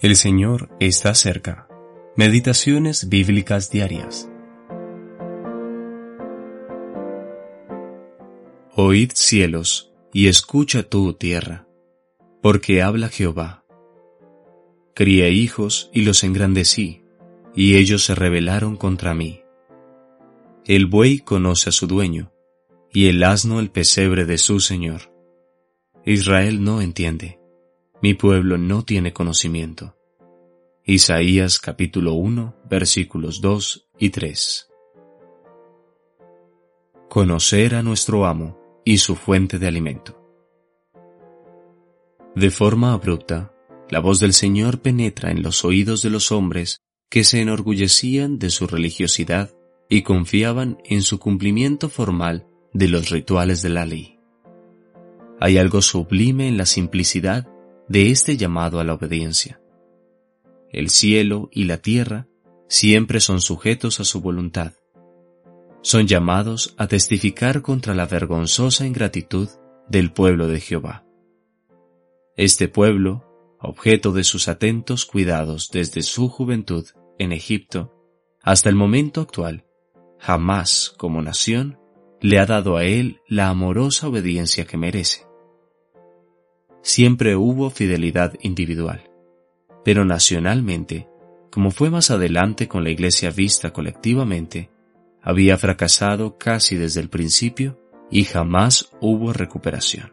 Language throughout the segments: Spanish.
El Señor está cerca. Meditaciones bíblicas diarias. Oíd cielos, y escucha tú tierra, porque habla Jehová. Crié hijos y los engrandecí, y ellos se rebelaron contra mí. El buey conoce a su dueño, y el asno el pesebre de su Señor. Israel no entiende mi pueblo no tiene conocimiento. Isaías capítulo 1 versículos 2 y 3. Conocer a nuestro amo y su fuente de alimento. De forma abrupta, la voz del Señor penetra en los oídos de los hombres que se enorgullecían de su religiosidad y confiaban en su cumplimiento formal de los rituales de la ley. Hay algo sublime en la simplicidad de este llamado a la obediencia. El cielo y la tierra siempre son sujetos a su voluntad. Son llamados a testificar contra la vergonzosa ingratitud del pueblo de Jehová. Este pueblo, objeto de sus atentos cuidados desde su juventud en Egipto hasta el momento actual, jamás como nación le ha dado a él la amorosa obediencia que merece siempre hubo fidelidad individual. Pero nacionalmente, como fue más adelante con la iglesia vista colectivamente, había fracasado casi desde el principio y jamás hubo recuperación.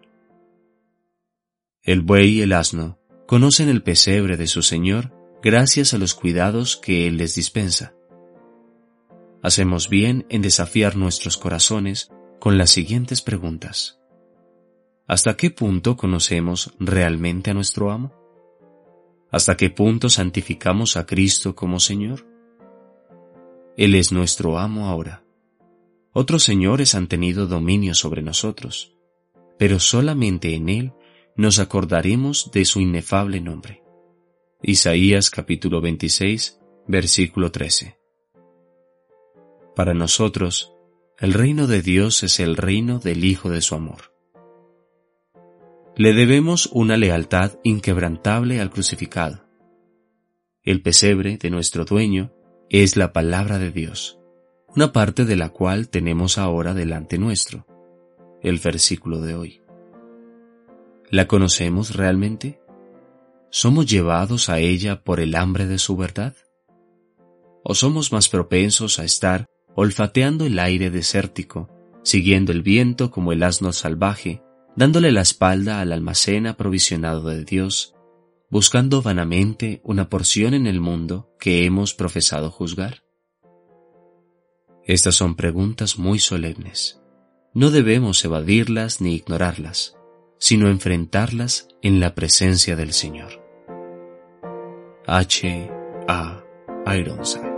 El buey y el asno conocen el pesebre de su Señor gracias a los cuidados que Él les dispensa. Hacemos bien en desafiar nuestros corazones con las siguientes preguntas. ¿Hasta qué punto conocemos realmente a nuestro amo? ¿Hasta qué punto santificamos a Cristo como Señor? Él es nuestro amo ahora. Otros señores han tenido dominio sobre nosotros, pero solamente en Él nos acordaremos de su inefable nombre. Isaías capítulo 26, versículo 13. Para nosotros, el reino de Dios es el reino del Hijo de su amor le debemos una lealtad inquebrantable al crucificado. El pesebre de nuestro dueño es la palabra de Dios, una parte de la cual tenemos ahora delante nuestro, el versículo de hoy. ¿La conocemos realmente? ¿Somos llevados a ella por el hambre de su verdad? ¿O somos más propensos a estar olfateando el aire desértico, siguiendo el viento como el asno salvaje, dándole la espalda al almacén aprovisionado de Dios, buscando vanamente una porción en el mundo que hemos profesado juzgar? Estas son preguntas muy solemnes. No debemos evadirlas ni ignorarlas, sino enfrentarlas en la presencia del Señor. H. A. Ironside